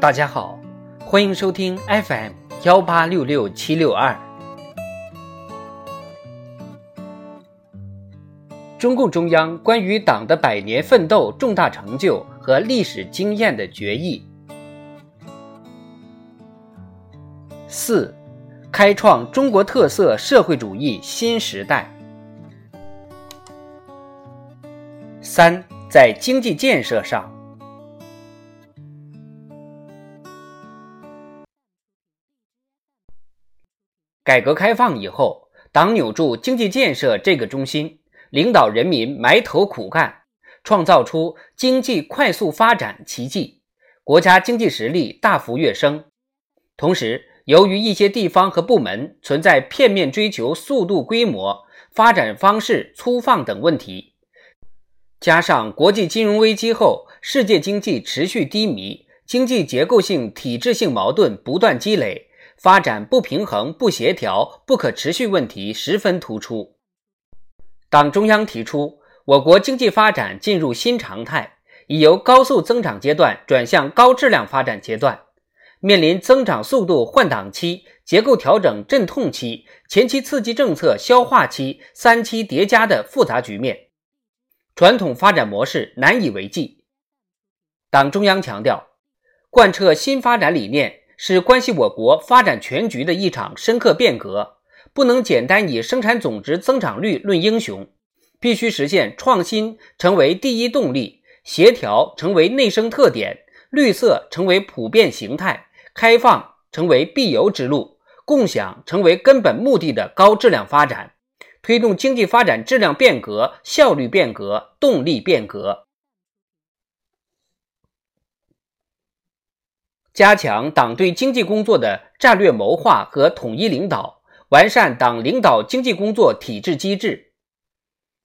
大家好，欢迎收听 FM 幺八六六七六二。中共中央关于党的百年奋斗重大成就和历史经验的决议。四，开创中国特色社会主义新时代。三，在经济建设上。改革开放以后，党扭住经济建设这个中心，领导人民埋头苦干，创造出经济快速发展奇迹，国家经济实力大幅跃升。同时，由于一些地方和部门存在片面追求速度、规模、发展方式粗放等问题，加上国际金融危机后世界经济持续低迷，经济结构性、体制性矛盾不断积累。发展不平衡、不协调、不可持续问题十分突出。党中央提出，我国经济发展进入新常态，已由高速增长阶段转向高质量发展阶段，面临增长速度换挡期、结构调整阵痛期、前期刺激政策消化期三期叠加的复杂局面，传统发展模式难以为继。党中央强调，贯彻新发展理念。是关系我国发展全局的一场深刻变革，不能简单以生产总值增长率论英雄，必须实现创新成为第一动力，协调成为内生特点，绿色成为普遍形态，开放成为必由之路，共享成为根本目的的高质量发展，推动经济发展质量变革、效率变革、动力变革。加强党对经济工作的战略谋划和统一领导，完善党领导经济工作体制机制。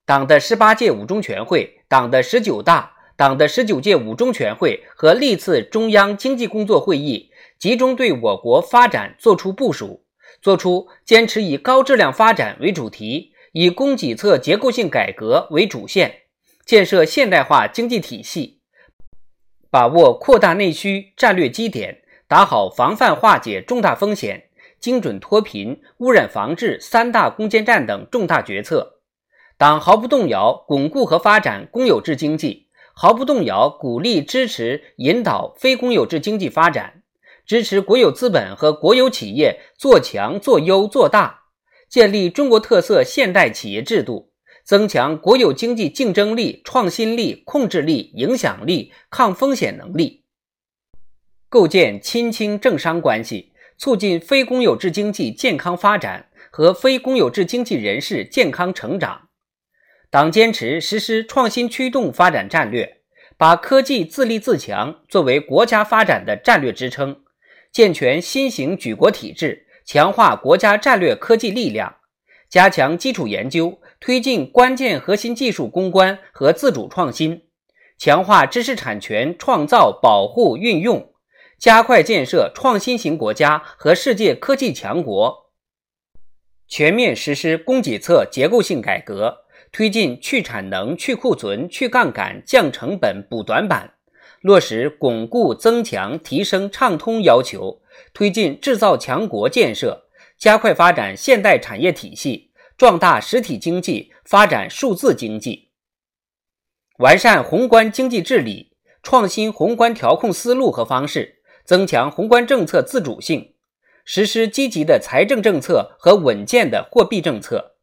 党的十八届五中全会、党的十九大、党的十九届五中全会和历次中央经济工作会议，集中对我国发展作出部署，作出坚持以高质量发展为主题，以供给侧结构性改革为主线，建设现代化经济体系。把握扩大内需战略基点，打好防范化解重大风险、精准脱贫、污染防治三大攻坚战等重大决策。党毫不动摇巩固和发展公有制经济，毫不动摇鼓励支持引导非公有制经济发展，支持国有资本和国有企业做强、做优、做大，建立中国特色现代企业制度。增强国有经济竞争力、创新力、控制力、影响力、抗风险能力，构建亲清政商关系，促进非公有制经济健康发展和非公有制经济人士健康成长。党坚持实施创新驱动发展战略，把科技自立自强作为国家发展的战略支撑，健全新型举国体制，强化国家战略科技力量。加强基础研究，推进关键核心技术攻关和自主创新，强化知识产权创造、保护、运用，加快建设创新型国家和世界科技强国。全面实施供给侧结构性改革，推进去产能、去库存、去杠杆、降成本、补短板，落实巩固、增强、提升畅通要求，推进制造强国建设。加快发展现代产业体系，壮大实体经济，发展数字经济，完善宏观经济治理，创新宏观调控思路和方式，增强宏观政策自主性，实施积极的财政政策和稳健的货币政策，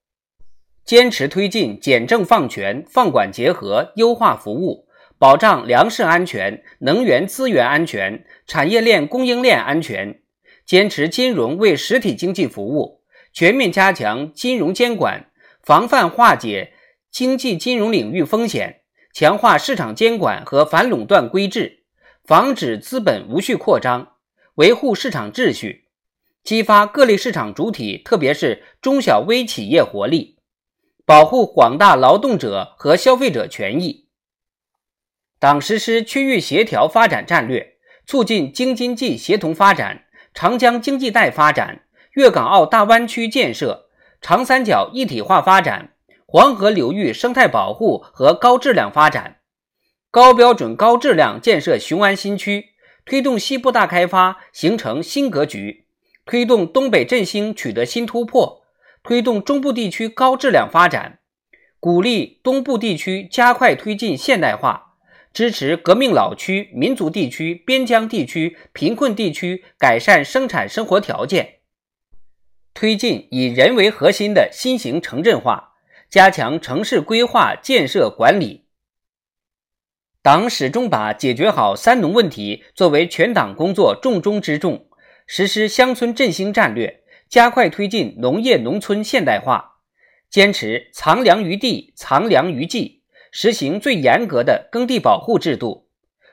坚持推进简政放权、放管结合，优化服务，保障粮食安全、能源资源安全、产业链供应链安全。坚持金融为实体经济服务，全面加强金融监管，防范化解经济金融领域风险，强化市场监管和反垄断规制，防止资本无序扩张，维护市场秩序，激发各类市场主体，特别是中小微企业活力，保护广大劳动者和消费者权益。党实施区域协调发展战略，促进京津冀协同发展。长江经济带发展、粤港澳大湾区建设、长三角一体化发展、黄河流域生态保护和高质量发展，高标准高质量建设雄安新区，推动西部大开发形成新格局，推动东北振兴取得新突破，推动中部地区高质量发展，鼓励东部地区加快推进现代化，支持革命老区、民族地区、边疆地区、贫困地区改善生产生活条件，推进以人为核心的新型城镇化，加强城市规划建设管理。党始终把解决好“三农”问题作为全党工作重中之重，实施乡村振兴战略，加快推进农业农村现代化，坚持藏粮于地、藏粮于技，实行最严格的耕地保护制度，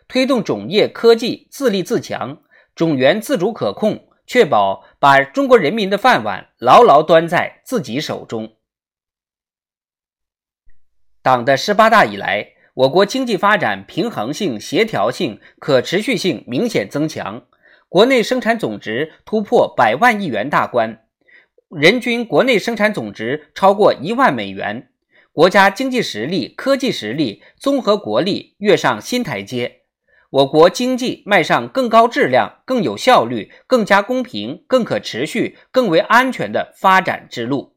推动种业科技自立自强、种源自主可控，确保把中国人民的饭碗牢牢端在自己手中。党的十八大以来。我国经济发展平衡性、协调性、可持续性明显增强，国内生产总值突破百万亿元大关，人均国内生产总值超过一万美元，国家经济实力、科技实力、综合国力跃上新台阶，我国经济迈上更高质量、更有效率、更加公平、更可持续、更为安全的发展之路。